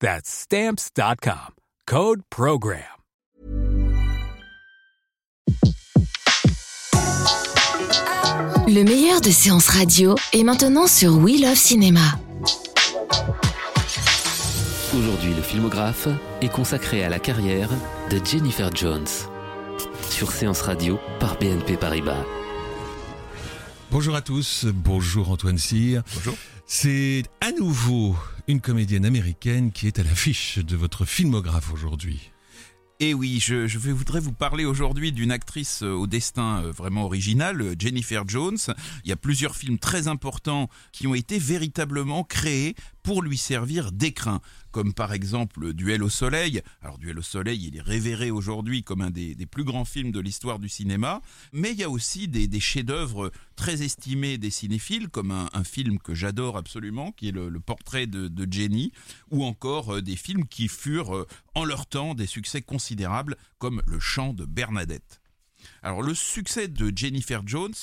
That's Stamps.com. Code Program. Le meilleur de séances radio est maintenant sur We Love Cinéma. Aujourd'hui, le filmographe est consacré à la carrière de Jennifer Jones. Sur Séance Radio par BNP Paribas. Bonjour à tous, bonjour Antoine Cyr. Bonjour. C'est à nouveau une comédienne américaine qui est à l'affiche de votre filmographe aujourd'hui. Et oui, je, voudrais vous parler aujourd'hui d'une actrice euh, au destin euh, vraiment original, euh, Jennifer Jones. Il y a plusieurs films très importants qui ont été véritablement créés pour lui servir d'écrin, comme par exemple Duel au soleil. Alors Duel au soleil, il est révéré aujourd'hui comme un des, plus grands films de l'histoire du cinéma, mais il y a aussi des, chefs-d'œuvre très estimés des cinéphiles, comme un, film que j'adore absolument, qui est le, le portrait de, de Jenny, ou encore euh, des films qui furent euh, en leur temps des succès considérables, comme Le chant de Bernadette. Alors le succès de Jennifer Jones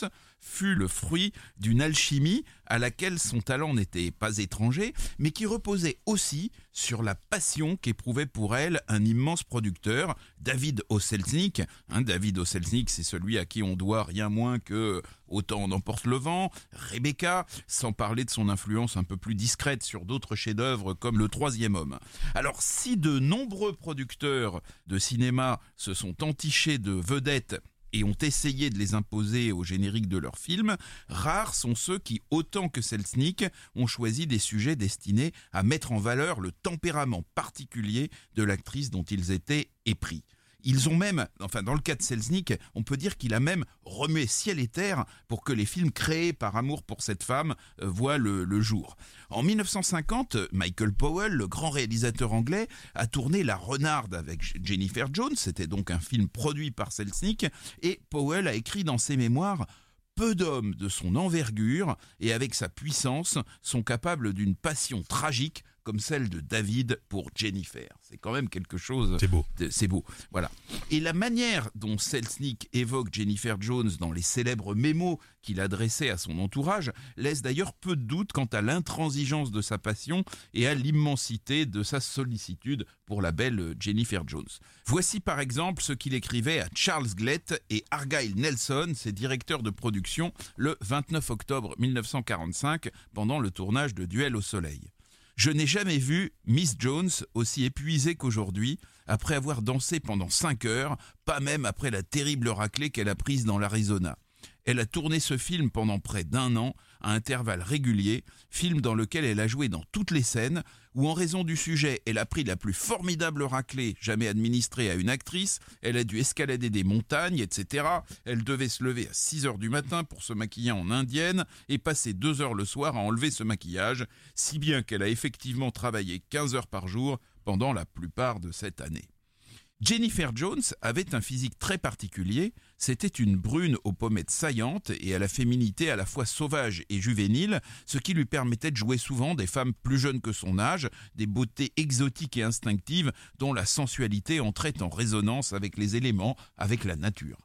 fut le fruit d'une alchimie à laquelle son talent n'était pas étranger, mais qui reposait aussi sur la passion qu'éprouvait pour elle un immense producteur, David Oselznick. Hein, David Oselznick, c'est celui à qui on doit rien moins que Autant on emporte le vent, Rebecca, sans parler de son influence un peu plus discrète sur d'autres chefs-d'œuvre comme Le Troisième Homme. Alors si de nombreux producteurs de cinéma se sont entichés de vedettes et ont essayé de les imposer au générique de leurs films, rares sont ceux qui, autant que Selznick, ont choisi des sujets destinés à mettre en valeur le tempérament particulier de l'actrice dont ils étaient épris. Ils ont même, enfin dans le cas de Selznick, on peut dire qu'il a même remué ciel et terre pour que les films créés par amour pour cette femme euh, voient le, le jour. En 1950, Michael Powell, le grand réalisateur anglais, a tourné La Renarde avec Jennifer Jones, c'était donc un film produit par Selznick, et Powell a écrit dans ses mémoires peu d'hommes de son envergure et avec sa puissance sont capables d'une passion tragique comme celle de David pour Jennifer. C'est quand même quelque chose. C'est beau. C'est beau. Voilà. Et la manière dont Selznick évoque Jennifer Jones dans les célèbres mémos qu'il adressait à son entourage laisse d'ailleurs peu de doute quant à l'intransigeance de sa passion et à l'immensité de sa sollicitude pour la belle Jennifer Jones. Voici par exemple ce qu'il écrivait à Charles Glett et Argyle Nelson, ses directeurs de production, le 29 octobre 1945 pendant le tournage de Duel au Soleil. Je n'ai jamais vu Miss Jones aussi épuisée qu'aujourd'hui, après avoir dansé pendant 5 heures, pas même après la terrible raclée qu'elle a prise dans l'Arizona. Elle a tourné ce film pendant près d'un an, à intervalles réguliers, film dans lequel elle a joué dans toutes les scènes, où en raison du sujet, elle a pris la plus formidable raclée jamais administrée à une actrice, elle a dû escalader des montagnes, etc. Elle devait se lever à 6 heures du matin pour se maquiller en indienne et passer 2 heures le soir à enlever ce maquillage, si bien qu'elle a effectivement travaillé 15 heures par jour pendant la plupart de cette année. Jennifer Jones avait un physique très particulier, c'était une brune aux pommettes saillantes et à la féminité à la fois sauvage et juvénile, ce qui lui permettait de jouer souvent des femmes plus jeunes que son âge, des beautés exotiques et instinctives dont la sensualité entrait en résonance avec les éléments, avec la nature.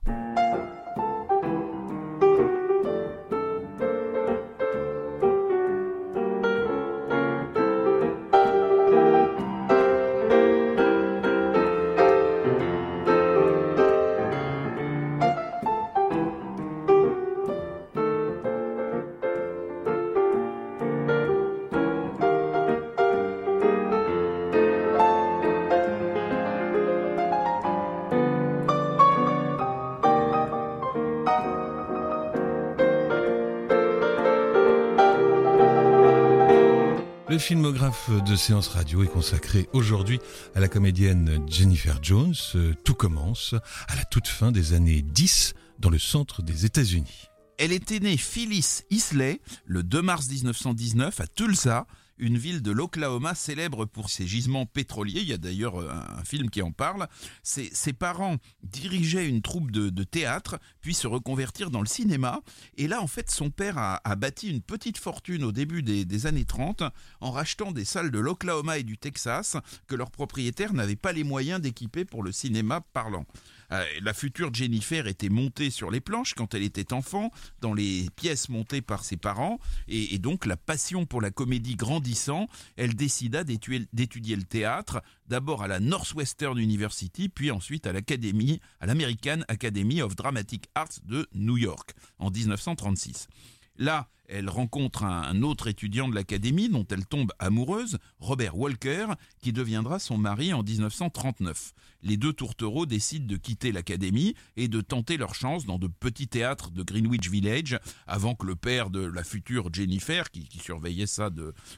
Le filmographe de séance radio est consacré aujourd'hui à la comédienne Jennifer Jones. Tout commence à la toute fin des années 10 dans le centre des États-Unis. Elle était née Phyllis Isley le 2 mars 1919 à Tulsa une ville de l'Oklahoma célèbre pour ses gisements pétroliers. Il y a d'ailleurs euh, un, film qui en parle. Ses, parents dirigeaient une troupe de, théâtre, puis se reconvertirent dans le cinéma. Et là, en fait, son père a, bâti une petite fortune au début des, des années 30 en rachetant des salles de l'Oklahoma et du Texas que leurs propriétaires n'avaient pas les moyens d'équiper pour le cinéma parlant. Euh, la future Jennifer était montée sur les planches quand elle était enfant, dans les pièces montées par ses parents, et, donc la passion pour la comédie grandissant, elle décida d'étudier le théâtre, d'abord à la Northwestern University, puis ensuite à l'Académie, à l'American Academy of Dramatic Arts de New York en 1936. Là, elle rencontre un, autre étudiant de l'académie dont elle tombe amoureuse, Robert Walker, qui deviendra son mari en 1939. Les deux tourtereaux décident de quitter l'académie et de tenter leur chance dans de petits théâtres de Greenwich Village, avant que le père de la future Jennifer, qui, surveillait ça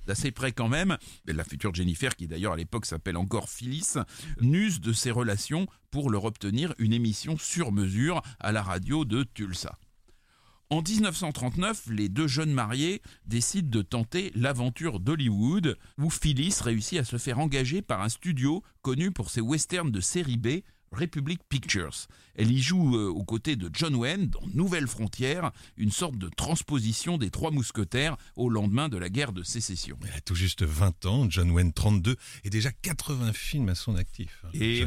d'assez près quand même, la future Jennifer, qui d'ailleurs à l'époque s'appelle encore Phyllis, n'use de ses relations pour leur obtenir une émission sur mesure à la radio de Tulsa. En 1939, les deux jeunes mariés décident de tenter l'aventure d'Hollywood, où Phyllis réussit à se faire engager par un studio connu pour ses westerns de série B, Republic Pictures. Elle y joue euh, aux côtés de John Wayne dans Nouvelle Frontière, une sorte de transposition des Trois Mousquetaires au lendemain de la guerre de sécession. Elle a tout juste 20 ans, John Wayne 32, et déjà 80 films à son actif. Hein, et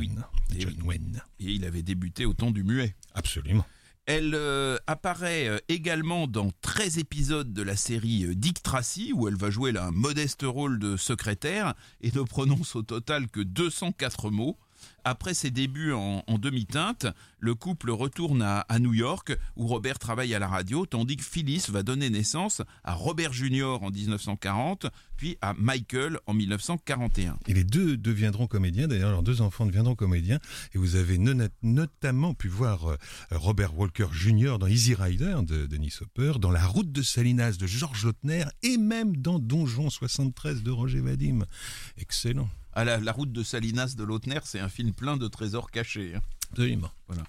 John Wayne. Et il avait débuté au temps du muet. Absolument. Elle euh, apparaît euh, également dans 13 épisodes de la série euh, Dick Tracy, où elle va jouer un modeste rôle de secrétaire et ne prononce au total que 204 mots. Après ses débuts en, demi-teinte, le couple retourne à, New York où Robert travaille à la radio, tandis que Phyllis va donner naissance à Robert Jr. en 1940, puis à Michael en 1941. Et les deux deviendront comédiens, d'ailleurs leurs deux enfants deviendront comédiens, et vous avez notamment pu voir euh, Robert Walker Jr. dans Easy Rider de Denis Hopper, dans La route de Salinas de Georges Lautner, et même dans Donjon 73 de Roger Vadim. Excellent. À la, route de Salinas de Lautner, c'est un film plein de trésors cachés. Hein. Absolument. Voilà.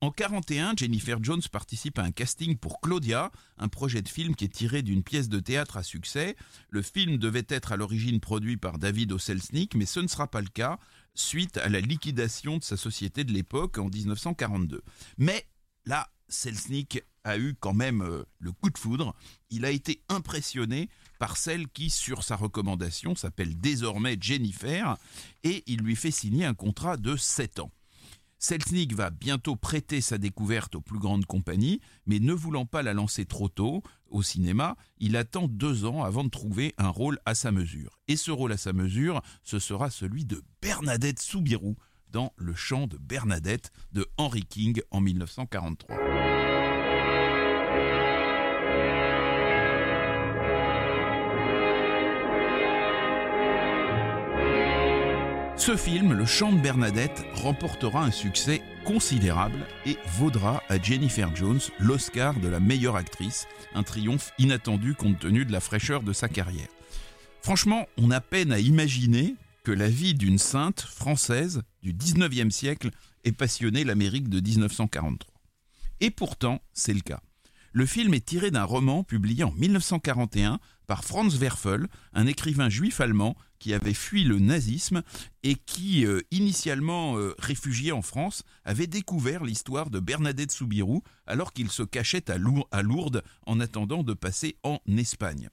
En 41, Jennifer Jones participe à un casting pour Claudia, un projet de film qui est tiré d'une pièce de théâtre à succès. Le film devait être à l'origine produit par David Oselznick, mais ce ne sera pas le cas suite à la liquidation de sa société de l'époque en 1942. Mais là, Selznick a eu quand même euh, le coup de foudre. Il a été impressionné par celle qui, sur sa recommandation, s'appelle désormais Jennifer, et il lui fait signer un contrat de 7 ans. Selznick va bientôt prêter sa découverte aux plus grandes compagnies, mais ne voulant pas la lancer trop tôt au cinéma, il attend deux ans avant de trouver un rôle à sa mesure. Et ce rôle à sa mesure, ce sera celui de Bernadette Soubirou dans Le chant de Bernadette de Henry King en 1943. Ce film, Le chant de Bernadette, remportera un succès considérable et vaudra à Jennifer Jones l'Oscar de la meilleure actrice, un triomphe inattendu compte tenu de la fraîcheur de sa carrière. Franchement, on a peine à imaginer que la vie d'une sainte française du 19e siècle ait passionné l'Amérique de 1943. Et pourtant, c'est le cas. Le film est tiré d'un roman publié en 1941 par Franz Werfel, un écrivain juif allemand qui avait fui le nazisme et qui, euh, initialement euh, réfugié en France, avait découvert l'histoire de Bernadette Soubirou alors qu'il se cachait à, Lourdes en attendant de passer en Espagne.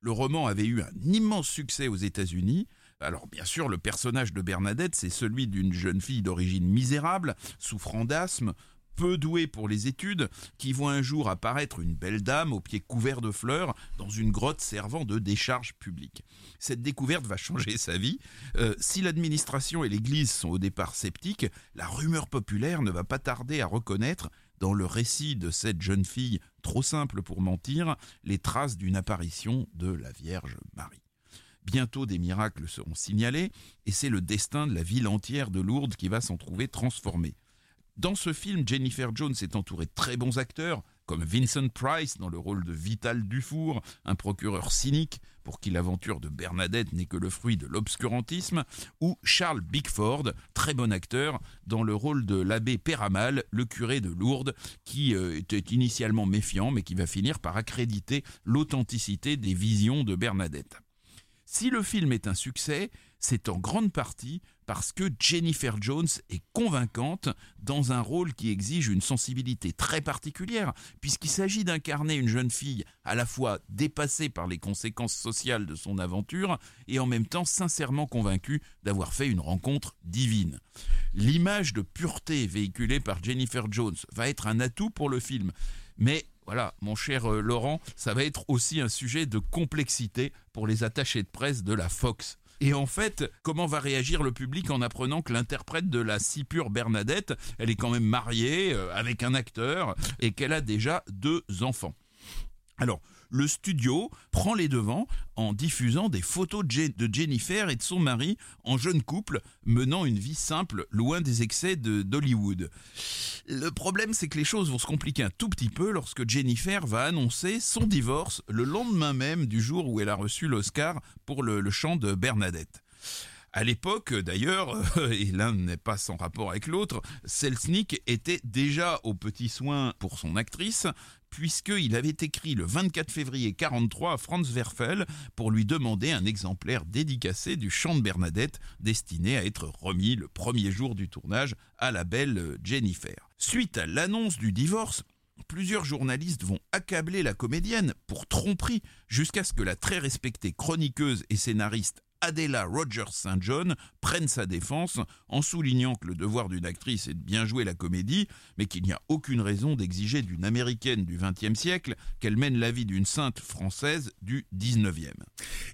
Le roman avait eu un immense succès aux États-Unis. Alors bien sûr, le personnage de Bernadette, c'est celui d'une jeune fille d'origine misérable, souffrant d'asthme, peu douée pour les études, qui voit un jour apparaître une belle dame aux pieds couverts de fleurs dans une grotte servant de décharge publique. Cette découverte va changer sa vie. Euh, si l'administration et l'Église sont au départ sceptiques, la rumeur populaire ne va pas tarder à reconnaître dans le récit de cette jeune fille trop simple pour mentir les traces d'une apparition de la Vierge Marie. Bientôt des miracles seront signalés et c'est le destin de la ville entière de Lourdes qui va s'en trouver transformé. Dans ce film, Jennifer Jones est entourée de très bons acteurs, comme Vincent Price dans le rôle de Vital Dufour, un procureur cynique, pour qui l'aventure de Bernadette n'est que le fruit de l'obscurantisme, ou Charles Bickford, très bon acteur, dans le rôle de l'abbé Péramal, le curé de Lourdes, qui euh, était initialement méfiant, mais qui va finir par accréditer l'authenticité des visions de Bernadette. Si le film est un succès, c'est en grande partie parce que Jennifer Jones est convaincante dans un rôle qui exige une sensibilité très particulière, puisqu'il s'agit d'incarner une jeune fille à la fois dépassée par les conséquences sociales de son aventure et en même temps sincèrement convaincue d'avoir fait une rencontre divine. L'image de pureté véhiculée par Jennifer Jones va être un atout pour le film, mais voilà, mon cher euh, Laurent, ça va être aussi un sujet de complexité pour les attachés de presse de la Fox. Et en fait, comment va réagir le public en apprenant que l'interprète de la si pure Bernadette, elle est quand même mariée euh, avec un acteur et qu'elle a déjà deux enfants? Alors, le studio prend les devants en diffusant des photos de Jennifer et de son mari en jeune couple menant une vie simple loin des excès d'Hollywood. Le problème c'est que les choses vont se compliquer un tout petit peu lorsque Jennifer va annoncer son divorce le lendemain même du jour où elle a reçu l'Oscar pour le, chant de Bernadette. À l'époque, d'ailleurs, et l'un n'est pas sans rapport avec l'autre, Selznick était déjà aux petits soins pour son actrice, puisqu'il avait écrit le 24 février 43 à Franz Werfel pour lui demander un exemplaire dédicacé du chant de Bernadette destiné à être remis le premier jour du tournage à la belle Jennifer. Suite à l'annonce du divorce, plusieurs journalistes vont accabler la comédienne pour tromperie jusqu'à ce que la très respectée chroniqueuse et scénariste Adela Rogers St. John prenne sa défense en soulignant que le devoir d'une actrice est de bien jouer la comédie, mais qu'il n'y a aucune raison d'exiger d'une américaine du XXe siècle qu'elle mène la vie d'une sainte française du XIXe.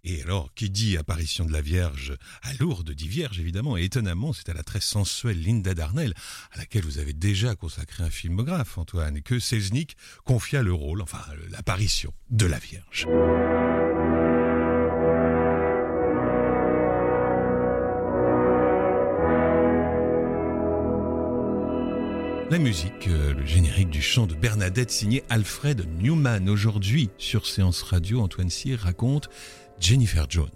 Et alors, qui dit apparition de la Vierge à Lourdes dit Vierge évidemment, et étonnamment, c'est à la très sensuelle Linda Darnell, à laquelle vous avez déjà consacré un filmographe, Antoine, que Selznick confia le rôle, enfin l'apparition de la Vierge. La musique, euh, le générique du chant de Bernadette signé Alfred Newman. Aujourd'hui, sur Séance Radio, Antoine Cyr raconte Jennifer Jones.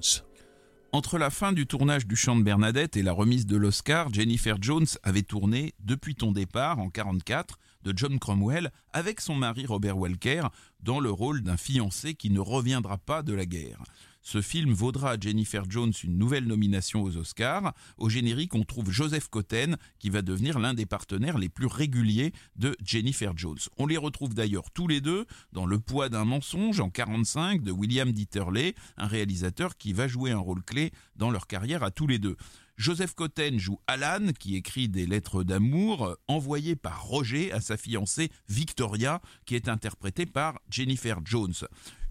Entre la fin du tournage du chant de Bernadette et la remise de l'Oscar, Jennifer Jones avait tourné Depuis ton départ en 1944 de John Cromwell avec son mari Robert Welker dans le rôle d'un fiancé qui ne reviendra pas de la guerre. Ce film vaudra à Jennifer Jones une nouvelle nomination aux Oscars. Au générique, on trouve Joseph Cotten, qui va devenir l'un des partenaires les plus réguliers de Jennifer Jones. On les retrouve d'ailleurs tous les deux dans Le poids d'un mensonge en 45 de William Dieterle, un réalisateur qui va jouer un rôle clé dans leur carrière à tous les deux. Joseph Cotten joue Alan, qui écrit des lettres d'amour envoyées par Roger à sa fiancée Victoria, qui est interprétée par Jennifer Jones.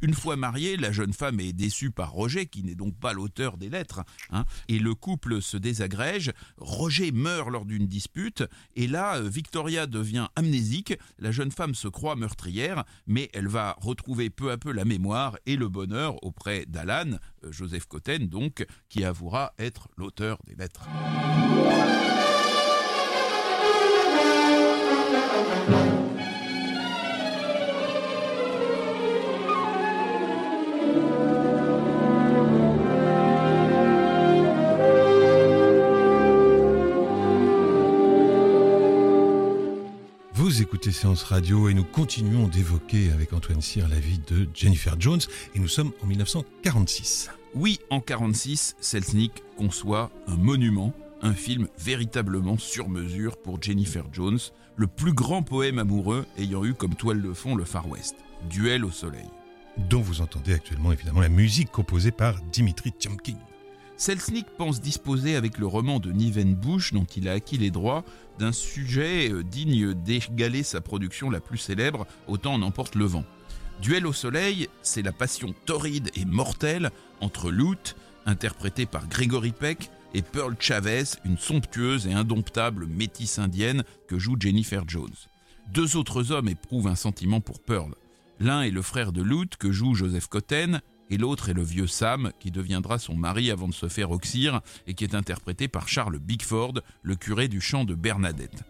Une fois mariée, la jeune femme est déçue par Roger, qui n'est donc pas l'auteur des lettres, hein, et le couple se désagrège. Roger meurt lors d'une dispute, et là, Victoria devient amnésique. La jeune femme se croit meurtrière, mais elle va retrouver peu à peu la mémoire et le bonheur auprès d'Alan, euh, Joseph Cotten donc, qui avouera être l'auteur des lettres. Vous écoutez Séance Radio et nous continuons d'évoquer avec Antoine Cyr la vie de Jennifer Jones et nous sommes en 1946. Oui, en 46, Selznick conçoit un monument, un film véritablement sur mesure pour Jennifer Jones, le plus grand poème amoureux ayant eu comme toile de fond le Far West, Duel au soleil. Dont vous entendez actuellement évidemment la musique composée par Dimitri Tiomkin. Selznick pense disposer avec le roman de Niven Bush, dont il a acquis les droits, d'un sujet euh, digne d'égaler sa production la plus célèbre, Autant en emporte le vent. Duel au soleil, c'est la passion torride et mortelle entre Lute, interprété par Gregory Peck, et Pearl Chavez, une somptueuse et indomptable métisse indienne que joue Jennifer Jones. Deux autres hommes éprouvent un sentiment pour Pearl. L'un est le frère de Lute que joue Joseph Cotten, et l'autre est le vieux Sam qui deviendra son mari avant de se faire oxyre et qui est interprété par Charles Bickford, le curé du chant de Bernadette.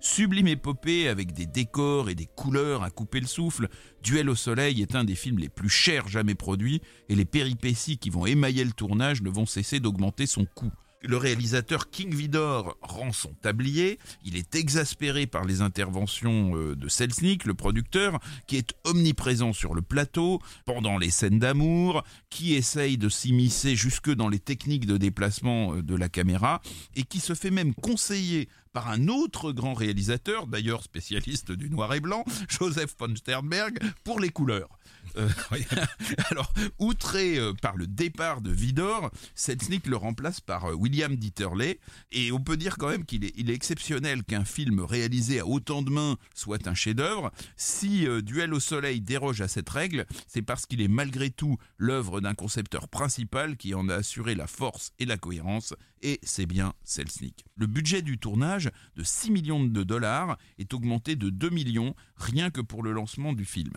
Sublime épopée avec des décors et des couleurs à couper le souffle, Duel au soleil est un des films les plus chers jamais produits et les péripéties qui vont émailler le tournage ne vont cesser d'augmenter son coût. Le réalisateur King Vidor rend son tablier. Il est exaspéré par les interventions euh, de Selznick, le producteur, qui est omniprésent sur le plateau, pendant les scènes d'amour, qui essaye de s'immiscer jusque dans les techniques de déplacement euh, de la caméra, et qui se fait même conseiller par un autre grand réalisateur, d'ailleurs spécialiste du noir et blanc, Joseph von Sternberg, pour les couleurs. Euh, alors, outré euh, par le départ de Vidor, Selznick le remplace par euh, William Dieterle. Et on peut dire quand même qu'il est, exceptionnel qu'un film réalisé à autant de mains soit un chef-d'œuvre. Si Duel au soleil déroge à cette règle, c'est parce qu'il est malgré tout l'œuvre d'un concepteur principal qui en a assuré la force et la cohérence. Et c'est bien Selznick. Le budget du tournage de 6 millions de dollars est augmenté de 2 millions rien que pour le lancement du film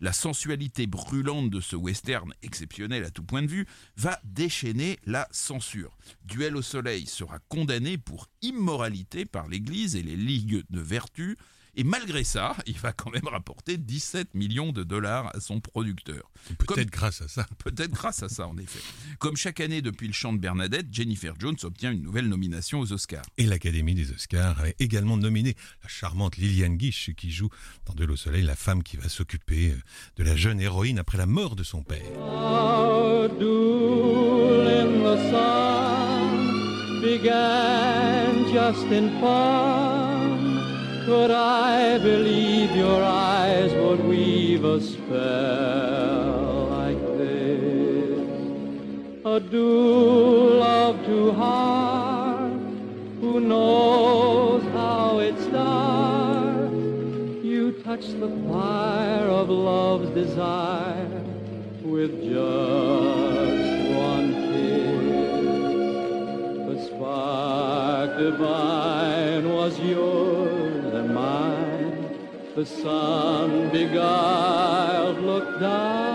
la sensualité brûlante de ce western exceptionnel à tout point de vue va déchaîner la censure. Duel au soleil sera condamné pour immoralité par l'Église et les ligues de vertu et malgré ça, il va quand même rapporter 17 millions de dollars à son producteur. Peut-être grâce à ça. Peut-être grâce à ça, en effet. Comme chaque année depuis le chant de Bernadette, Jennifer Jones obtient une nouvelle nomination aux Oscars. Et l'Académie des Oscars a également nominé la charmante Liliane Guiche qui joue dans De l'eau soleil la femme qui va s'occuper euh, de la jeune héroïne après la mort de son père. Could I believe your eyes would weave a spell like this? A duel of two hearts, who knows how it starts? You touch the fire of love's desire with just the sun beguiled looked down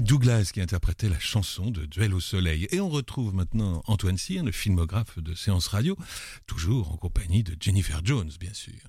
Douglas qui interprétait la chanson de Duel au soleil. Et on retrouve maintenant Antoine Cyr, le filmographe de Séance Radio, toujours en compagnie de Jennifer Jones, bien sûr.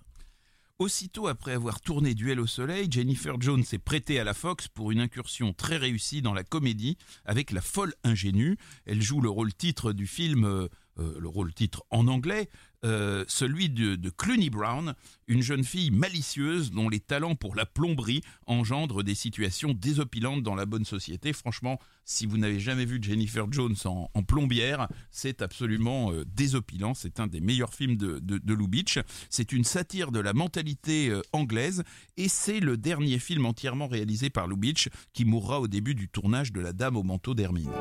Aussitôt après avoir tourné Duel au Soleil, Jennifer Jones s'est prêtée à la Fox pour une incursion très réussie dans la comédie avec La folle ingénue. Elle joue le rôle titre du film euh, euh, le rôle titre en anglais, euh, celui de, Clooney Brown, une jeune fille malicieuse dont les talents pour la plomberie engendrent des situations désopilantes dans la bonne société. Franchement, si vous n'avez jamais vu Jennifer Jones en, plombière, c'est absolument euh, désopilant. C'est un des meilleurs films de, de, Lou Beach. C'est une satire de la mentalité anglaise et c'est le dernier film entièrement réalisé par Lou Beach qui mourra au début du tournage de La Dame au manteau d'Hermine.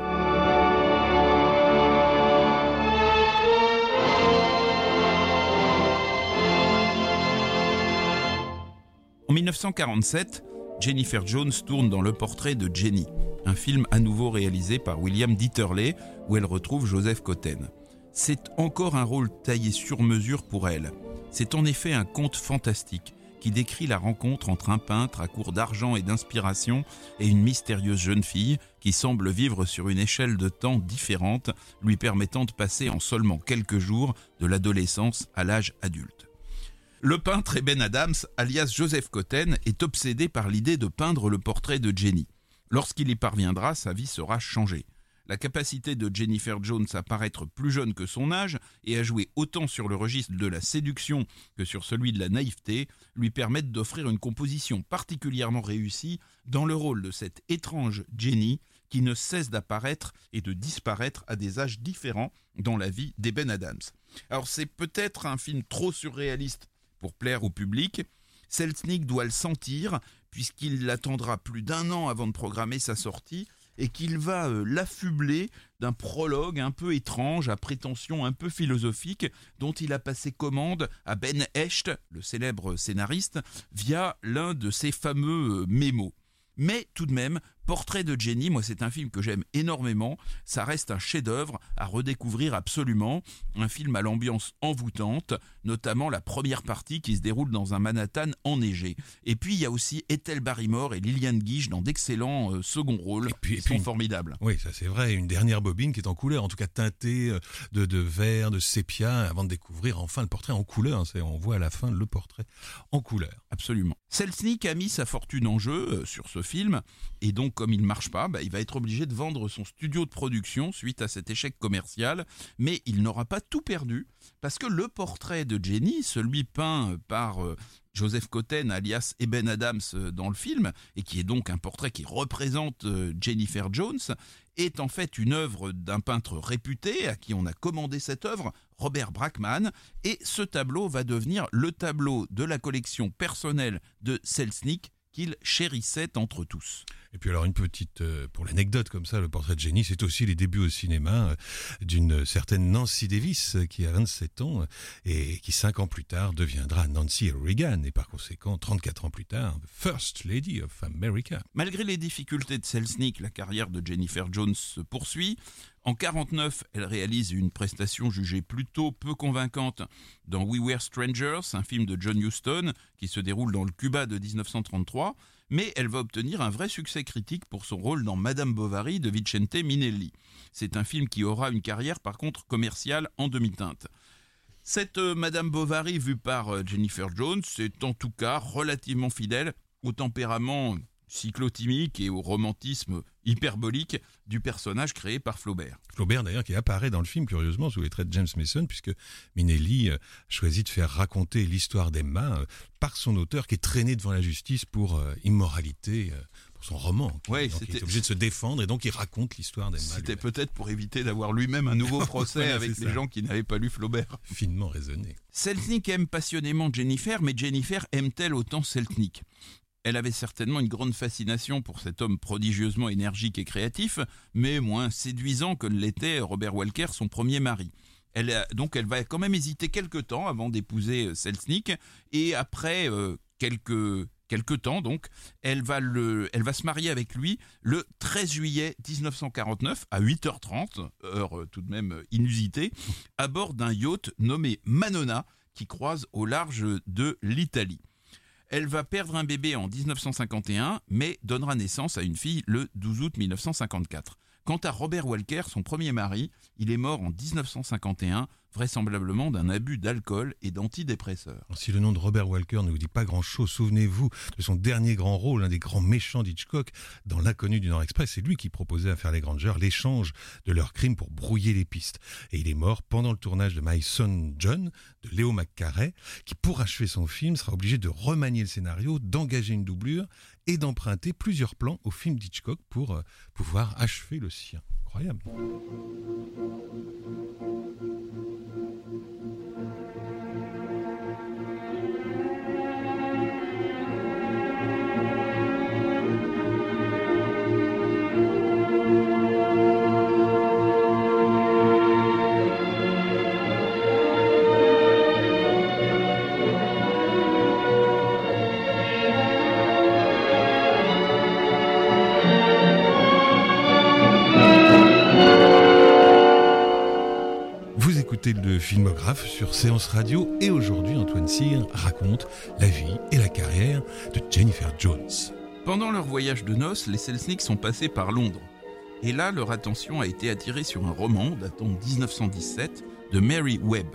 En 1947, Jennifer Jones tourne dans Le Portrait de Jenny, un film à nouveau réalisé par William Dieterle où elle retrouve Joseph Cotten. C'est encore un rôle taillé sur mesure pour elle. C'est en effet un conte fantastique qui décrit la rencontre entre un peintre à court d'argent et d'inspiration et une mystérieuse jeune fille qui semble vivre sur une échelle de temps différente, lui permettant de passer en seulement quelques jours de l'adolescence à l'âge adulte. Le peintre Eben Adams, alias Joseph Cotten, est obsédé par l'idée de peindre le portrait de Jenny. Lorsqu'il y parviendra, sa vie sera changée. La capacité de Jennifer Jones à paraître plus jeune que son âge et à jouer autant sur le registre de la séduction que sur celui de la naïveté lui permettent d'offrir une composition particulièrement réussie dans le rôle de cette étrange Jenny qui ne cesse d'apparaître et de disparaître à des âges différents dans la vie d'Eben Adams. Alors c'est peut-être un film trop surréaliste pour plaire au public. Selznick doit le sentir, puisqu'il attendra plus d'un an avant de programmer sa sortie, et qu'il va euh, l'affubler d'un prologue un peu étrange, à prétention un peu philosophique, dont il a passé commande à Ben Hecht, le célèbre scénariste, via l'un de ses fameux euh, mémos. Mais tout de même, Portrait de Jenny, moi c'est un film que j'aime énormément, ça reste un chef-d'œuvre à redécouvrir absolument, un film à l'ambiance envoûtante, notamment la première partie qui se déroule dans un Manhattan enneigé. Et puis il y a aussi Ethel Barrymore et Liliane Guiche dans d'excellents euh, seconds rôles Et puis- qui et puis- sont formidables. Oui, ça c'est vrai. Une dernière bobine qui est en couleur, en tout cas teintée euh, de, de vert, de sépia, avant de découvrir enfin le portrait en couleur. C'est- On voit à la fin le portrait en couleur. Absolument. Selznick a mis sa fortune en jeu euh, sur ce film, et donc comme il marche pas, bah, il va être obligé de vendre son studio de production suite à cet échec commercial, mais il n'aura pas tout perdu, parce que le portrait de Jenny, celui peint par euh, Joseph Cotten alias Eben Adams euh, dans le film, et qui est donc un portrait qui représente euh, Jennifer Jones, est en fait une œuvre d'un peintre réputé à qui on a commandé cette œuvre, Robert Brackman, et ce tableau va devenir le tableau de la collection personnelle de Selznick qu'il chérissait entre tous. Et puis alors une petite, euh, pour l'anecdote comme ça, le portrait de Jenny, c'est aussi les débuts au cinéma euh, d'une certaine Nancy Davis euh, qui a 27 ans et qui cinq ans plus tard deviendra Nancy Reagan et par conséquent 34 ans plus tard the First Lady of America. Malgré les difficultés de Selznick, la carrière de Jennifer Jones se poursuit. En 49, elle réalise une prestation jugée plutôt peu convaincante dans We Were Strangers, un film de John Huston qui se déroule dans le Cuba de 1933, mais elle va obtenir un vrai succès critique pour son rôle dans Madame Bovary de Vicente Minelli. C'est un film qui aura une carrière par contre commerciale en demi-teinte. Cette euh, Madame Bovary vue par euh, Jennifer Jones est en tout cas relativement fidèle au tempérament cyclotimique et au romantisme hyperbolique du personnage créé par Flaubert. Flaubert d'ailleurs qui apparaît dans le film curieusement sous les traits de James Mason puisque Minelli euh, choisit de faire raconter l'histoire d'Emma euh, par son auteur qui est traîné devant la justice pour euh, immoralité euh, pour son roman. Ouais, donc il c'était- est obligé de se défendre et donc il raconte l'histoire d'Emma. C'était peut-être pour éviter d'avoir lui-même un nouveau procès avec des ça. gens qui n'avaient pas lu Flaubert. finement raisonné. Selznick aime passionnément Jennifer, mais Jennifer aime-t-elle autant Selznick Elle avait certainement une grande fascination pour cet homme prodigieusement énergique et créatif, mais moins séduisant que l'était Robert Walker, son premier mari. Elle donc elle va quand même hésiter quelques temps avant d'épouser euh, Selznick, et après euh, quelques, quelques temps donc, elle va, le, elle va se marier avec lui le 13 juillet 1949 à 8h30, heure euh, tout de même euh, inusitée, à bord d'un yacht nommé Manona qui croise au large de l'Italie. Elle va perdre un bébé en 1951, mais donnera naissance à une fille le 12 août 1954. Quant à Robert Walker, son premier mari, il est mort en 1951, vraisemblablement d'un abus d'alcool et d'antidépresseurs. Si le nom de Robert Walker ne vous dit pas grand-chose, souvenez-vous de son dernier grand rôle, l'un des grands méchants d'Hitchcock, dans L'inconnu du Nord Express. C'est lui qui proposait à Fairley Granger l'échange de leurs crimes pour brouiller les pistes. Et il est mort pendant le tournage de My Son John, de Léo McCarey, qui, pour achever son film, sera obligé de remanier le scénario, d'engager une doublure et d'emprunter plusieurs plans au film d'Hitchcock pour euh, pouvoir achever le sien. Incroyable. Le filmographe sur Séance Radio et aujourd'hui Antoine Cyr raconte la vie et la carrière de Jennifer Jones. Pendant leur voyage de noces, les Selznick sont passés par Londres. Et là, leur attention a été attirée sur un roman datant de 1917 de Mary Webb,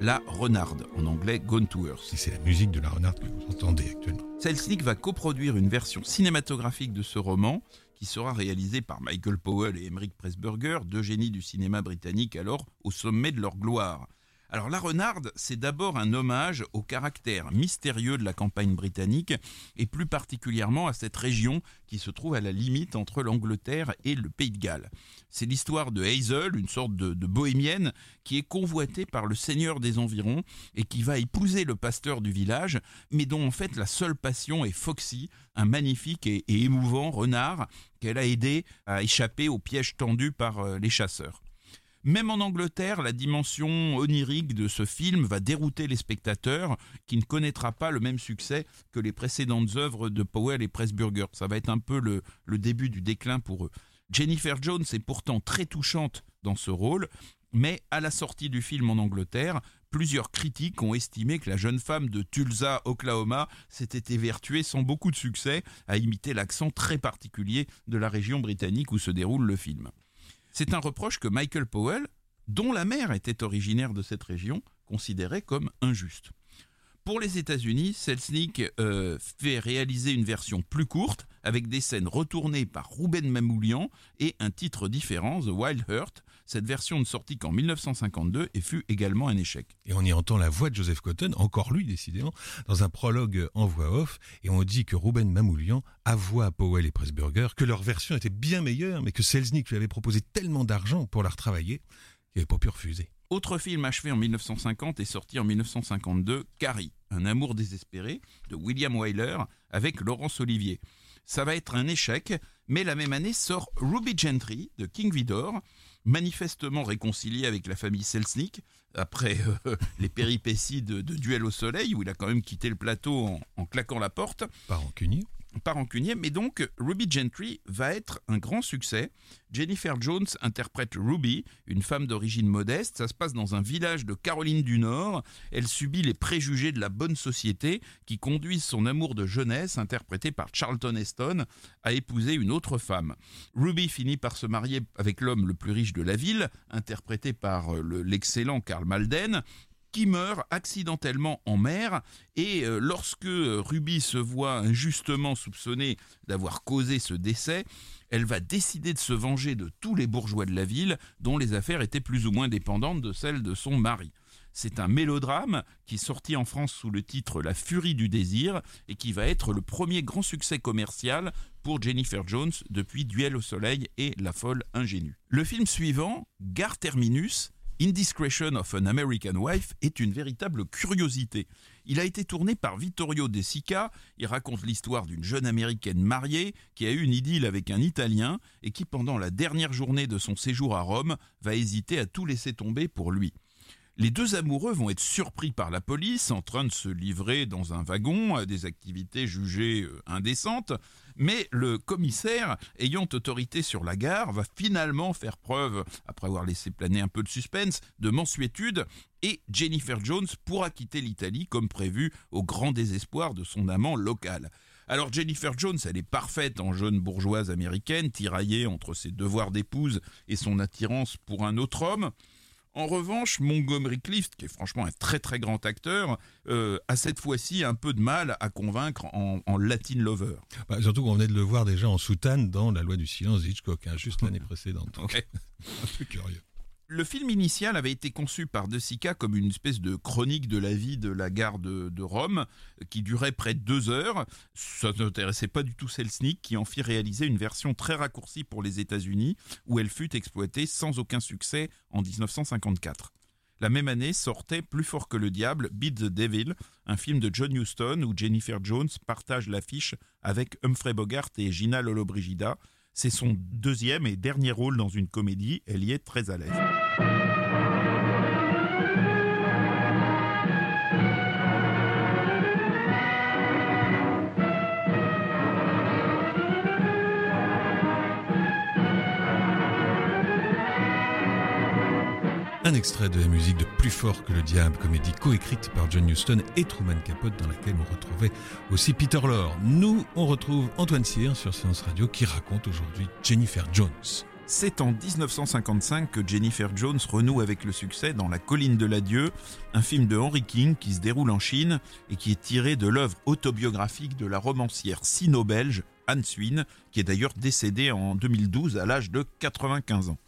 La Renarde, en anglais Gone to Earth. Et c'est la musique de la renarde que vous entendez actuellement. Selznick va coproduire une version cinématographique de ce roman qui sera réalisée par Michael Powell et Emmerich Pressburger, deux génies du cinéma britannique alors au sommet de leur gloire. Alors La Renarde, c'est d'abord un hommage au caractère mystérieux de la campagne britannique et plus particulièrement à cette région qui se trouve à la limite entre l'Angleterre et le Pays de Galles. C'est l'histoire de Hazel, une sorte de, bohémienne qui est convoitée par le seigneur des environs et qui va épouser le pasteur du village, mais dont en fait la seule passion est Foxy, un magnifique et, et émouvant renard qu'elle a aidé à échapper au piège tendu par euh, les chasseurs. Même en Angleterre, la dimension onirique de ce film va dérouter les spectateurs qui ne connaîtra pas le même succès que les précédentes œuvres de Powell et Pressburger. Ça va être un peu le, début du déclin pour eux. Jennifer Jones est pourtant très touchante dans ce rôle, mais à la sortie du film en Angleterre, plusieurs critiques ont estimé que la jeune femme de Tulsa, Oklahoma, s'était évertuée sans beaucoup de succès à imiter l'accent très particulier de la région britannique où se déroule le film. C'est un reproche que Michael Powell, dont la mère était originaire de cette région, considérait comme injuste. Pour les États-Unis, Selznick euh, fait réaliser une version plus courte, avec des scènes retournées par Ruben Mamoulian et un titre différent, The Wild Heart. Cette version ne sortit qu'en 1952 et fut également un échec. Et on y entend la voix de Joseph Cotton, encore lui décidément, dans un prologue en voix off, et on dit que Ruben Mamoulian avoua à Powell et Pressburger que leur version était bien meilleure, mais que Selznick lui avait proposé tellement d'argent pour la retravailler qu'il n'avait pas pu refuser. Autre film achevé en 1950 et sorti en 1952, Carrie, un amour désespéré de William Wyler avec Laurence Olivier. Ça va être un échec, mais la même année sort Ruby Gentry de King Vidor, manifestement réconcilié avec la famille Selznick après euh, les péripéties de, Duel au Soleil où il a quand même quitté le plateau en, claquant la porte. Pas rancunier pas mais donc Ruby Gentry va être un grand succès. Jennifer Jones interprète Ruby, une femme d'origine modeste. Ça se passe dans un village de Caroline du Nord. Elle subit les préjugés de la bonne société qui conduisent son amour de jeunesse, interprété par Charlton Heston, à épouser une autre femme. Ruby finit par se marier avec l'homme le plus riche de la ville, interprété par l'excellent Karl Malden, qui meurt accidentellement en mer et euh, lorsque Ruby se voit injustement soupçonnée d'avoir causé ce décès, elle va décider de se venger de tous les bourgeois de la ville dont les affaires étaient plus ou moins dépendantes de celles de son mari. C'est un mélodrame qui sortit en France sous le titre La Furie du désir et qui va être le premier grand succès commercial pour Jennifer Jones depuis Duel au soleil et La folle ingénue. Le film suivant, Gare Terminus, Indiscretion of an American Wife est une véritable curiosité. Il a été tourné par Vittorio De Sica. Il raconte l'histoire d'une jeune américaine mariée qui a eu une idylle avec un Italien et qui, pendant la dernière journée de son séjour à Rome, va hésiter à tout laisser tomber pour lui. Les deux amoureux vont être surpris par la police en train de se livrer dans un wagon à des activités jugées indécentes, mais le commissaire, ayant autorité sur la gare, va finalement faire preuve, après avoir laissé planer un peu de suspense, de mensuétude, et Jennifer Jones pourra quitter l'Italie comme prévu au grand désespoir de son amant local. Alors Jennifer Jones, elle est parfaite en jeune bourgeoise américaine, tiraillée entre ses devoirs d'épouse et son attirance pour un autre homme. En revanche, Montgomery Clift, qui est franchement un très très grand acteur, euh, a cette fois-ci un peu de mal à convaincre en, en Latin Lover. Bah, surtout qu'on venait de le voir déjà en soutane dans La loi du silence d'Hitchcock, hein, juste l'année précédente. Okay. un peu curieux. Le film initial avait été conçu par De Sica comme une espèce de chronique de la vie de la gare de, Rome, qui durait près de deux heures. Ça n'intéressait pas du tout Selznick, qui en fit réaliser une version très raccourcie pour les États-Unis, où elle fut exploitée sans aucun succès en 1954. La même année sortait Plus fort que le diable, Beat the Devil, un film de John Huston où Jennifer Jones partage l'affiche avec Humphrey Bogart et Gina Lollobrigida. C'est son deuxième et dernier rôle dans une comédie, elle y est très à l'aise. Un extrait de la musique de Plus fort que le diable, comédie coécrite par John Huston et Truman Capote, dans laquelle on retrouvait aussi Peter Lorre. Nous, on retrouve Antoine Cyr sur Séance Radio qui raconte aujourd'hui Jennifer Jones. C'est en 1955 que Jennifer Jones renoue avec le succès dans La colline de l'adieu, un film de Henry King qui se déroule en Chine et qui est tiré de l'œuvre autobiographique de la romancière sino-belge Anne Swin, qui est d'ailleurs décédée en 2012 à l'âge de 95 ans.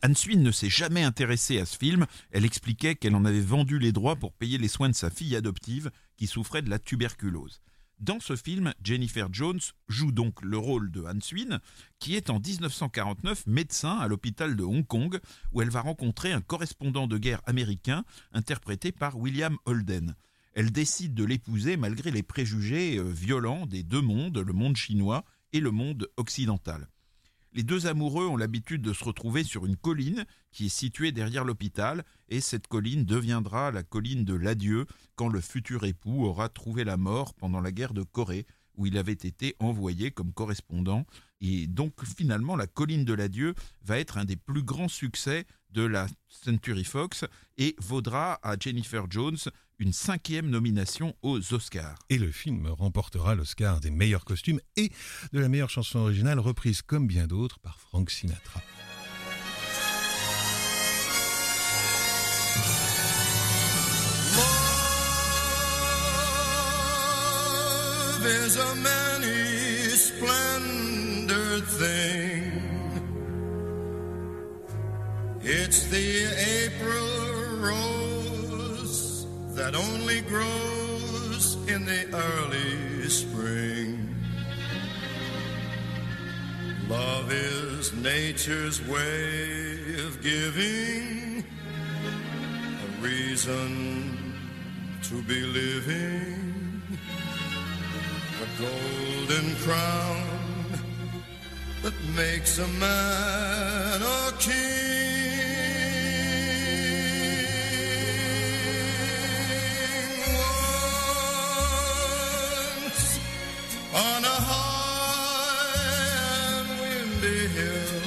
Anne Swin ne s'est jamais intéressée à ce film. Elle expliquait qu'elle en avait vendu les droits pour payer les soins de sa fille adoptive qui souffrait de la tuberculose. Dans ce film, Jennifer Jones joue donc le rôle de Han Swin, qui est en 1949 médecin à l'hôpital de Hong Kong, où elle va rencontrer un correspondant de guerre américain interprété par William Holden. Elle décide de l'épouser malgré les préjugés euh, violents des deux mondes, le monde chinois et le monde occidental. Les deux amoureux ont l'habitude de se retrouver sur une colline qui est située derrière l'hôpital, et cette colline deviendra la colline de l'adieu quand le futur époux aura trouvé la mort pendant la guerre de Corée, où il avait été envoyé comme correspondant. Et donc finalement, la colline de l'adieu va être un des plus grands succès de la Century Fox et vaudra à Jennifer Jones une cinquième nomination aux Oscars. Et le film remportera l'Oscar des meilleurs costumes et de la meilleure chanson originale reprise comme bien d'autres par Frank Sinatra. Is a many splendid thing. It's the April rose that only grows in the early spring. Love is nature's way of giving a reason to be living. A golden crown that makes a man a king. Once on a high and windy hill,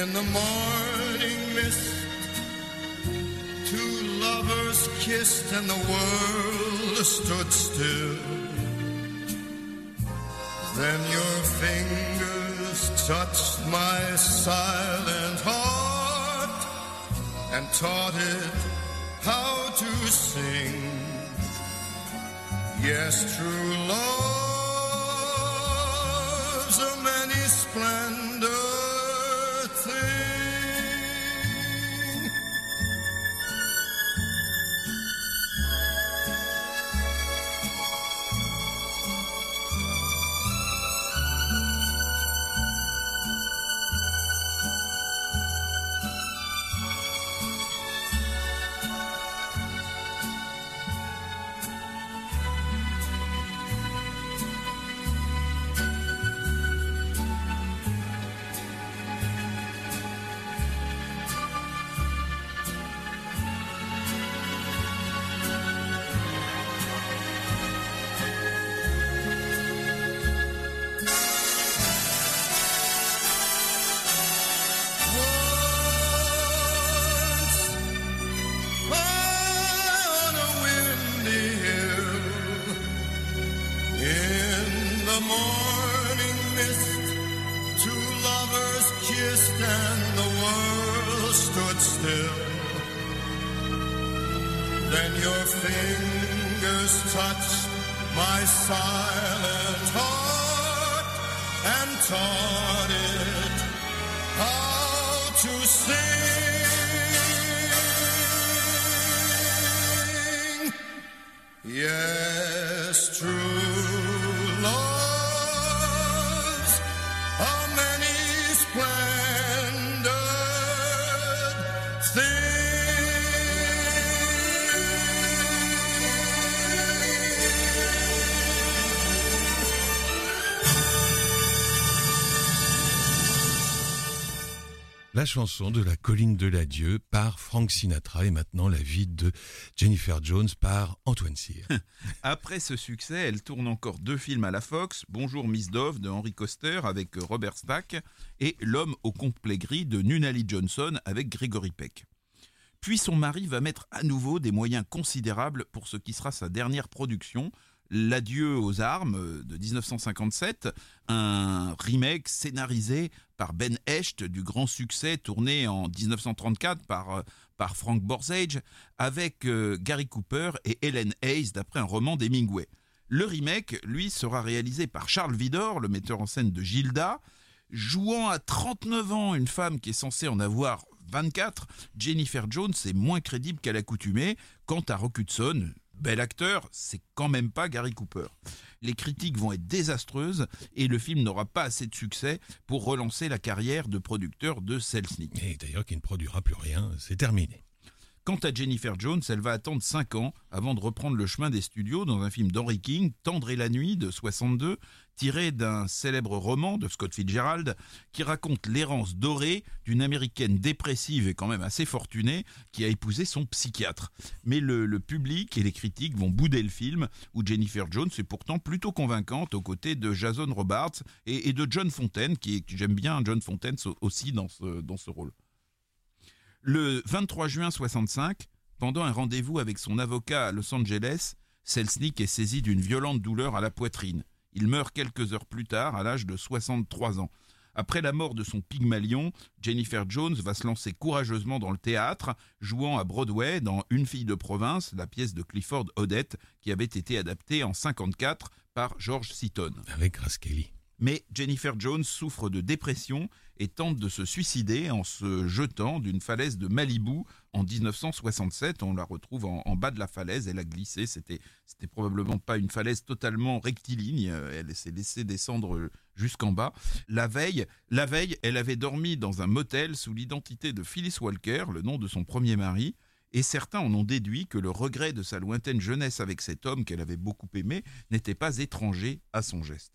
in the morning mist, kissed and the world stood still. Then your fingers touched my silent heart and taught it how to sing. Yes, true love's a many splendor fingers touched my silent heart and taught it how to sing. Yes, La chanson de la colline de l'adieu par Frank Sinatra et maintenant la vie de Jennifer Jones par Antoine Cyr. Après ce succès, elle tourne encore deux films à la Fox, Bonjour Miss Dove de Henry Coster avec Robert Stack et L'homme au complet gris de Nunali Johnson avec Gregory Peck. Puis son mari va mettre à nouveau des moyens considérables pour ce qui sera sa dernière production, L'adieu aux armes de 1957, un remake scénarisé par Ben Hecht du grand succès tourné en 1934 par, par Frank Borzage avec euh, Gary Cooper et Helen Hayes d'après un roman d'Hemingway. Le remake, lui, sera réalisé par Charles Vidor, le metteur en scène de Gilda, Jouant à 39 ans une femme qui est censée en avoir 24, Jennifer Jones est moins crédible qu'à l'accoutumée. Quant à Rock Hudson, bel acteur, c'est quand même pas Gary Cooper. Les critiques vont être désastreuses et le film n'aura pas assez de succès pour relancer la carrière de producteur de Selznick. Et d'ailleurs, qui ne produira plus rien, c'est terminé. Quant à Jennifer Jones, elle va attendre 5 ans avant de reprendre le chemin des studios dans un film d'Henry King, Tendre et la nuit de 62, tiré d'un célèbre roman de Scott Fitzgerald qui raconte l'errance dorée d'une américaine dépressive et quand même assez fortunée qui a épousé son psychiatre. Mais le, public et les critiques vont bouder le film où Jennifer Jones est pourtant plutôt convaincante aux côtés de Jason Robards et, et de John Fontaine, qui, qui j'aime bien John Fontaine aussi dans ce, dans ce rôle. Le 23 juin 65, pendant un rendez-vous avec son avocat à Los Angeles, Selznick est saisi d'une violente douleur à la poitrine. Il meurt quelques heures plus tard, à l'âge de 63 ans. Après la mort de son Pygmalion, Jennifer Jones va se lancer courageusement dans le théâtre, jouant à Broadway dans Une fille de province, la pièce de Clifford Odette, qui avait été adaptée en 54 par George Seaton. Avec Grace. Mais Jennifer Jones souffre de dépression et tente de se suicider en se jetant d'une falaise de Malibu en 1967. On la retrouve en, bas de la falaise, elle a glissé. C'était, c'était probablement pas une falaise totalement rectiligne. Elle s'est laissée descendre jusqu'en bas. La veille, la veille, elle avait dormi dans un motel sous l'identité de Phyllis Walker, le nom de son premier mari. Et certains en ont déduit que le regret de sa lointaine jeunesse avec cet homme qu'elle avait beaucoup aimé n'était pas étranger à son geste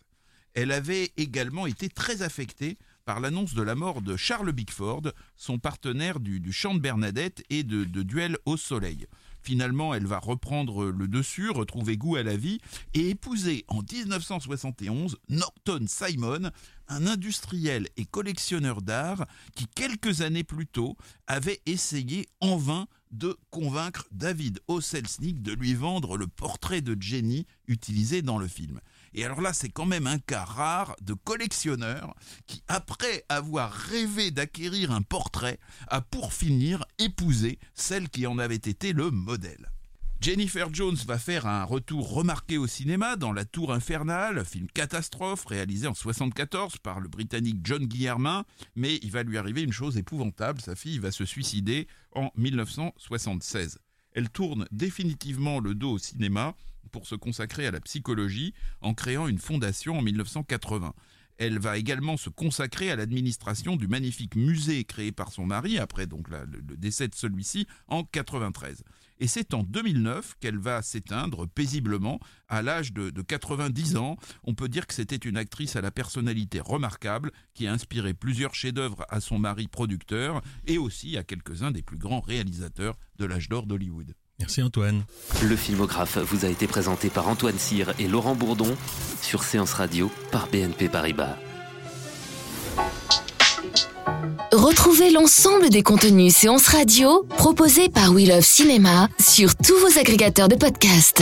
elle avait également été très affectée par l'annonce de la mort de Charles Bickford, son partenaire du, chant de Bernadette et de, de Duel au soleil. Finalement, elle va reprendre le dessus, retrouver goût à la vie et épouser en 1971 Norton Simon, un industriel et collectionneur d'art qui, quelques années plus tôt, avait essayé en vain de convaincre David Oselznick de lui vendre le portrait de Jenny utilisé dans le film. Et alors là, c'est quand même un cas rare de collectionneur qui, après avoir rêvé d'acquérir un portrait, a pour finir épousé celle qui en avait été le modèle. Jennifer Jones va faire un retour remarqué au cinéma dans La Tour Infernale, film catastrophe réalisé en 74 par le Britannique John Guillermin, mais il va lui arriver une chose épouvantable, sa fille va se suicider en 1976. Elle tourne définitivement le dos au cinéma pour se consacrer à la psychologie en créant une fondation en 1980. Elle va également se consacrer à l'administration du magnifique musée créé par son mari, après donc le, décès de celui-ci, en 93. Et c'est en 2009 qu'elle va s'éteindre paisiblement à l'âge de, de 90 ans. On peut dire que c'était une actrice à la personnalité remarquable qui a inspiré plusieurs chefs-d'œuvre à son mari producteur et aussi à quelques-uns des plus grands réalisateurs de l'âge d'or d'Hollywood. Merci Antoine. Le filmographe vous a été présenté par Antoine Cyr et Laurent Bourdon sur Séance Radio par BNP Paribas. Retrouvez l'ensemble des contenus séances radio proposés par We Love Cinéma sur tous vos agrégateurs de podcasts.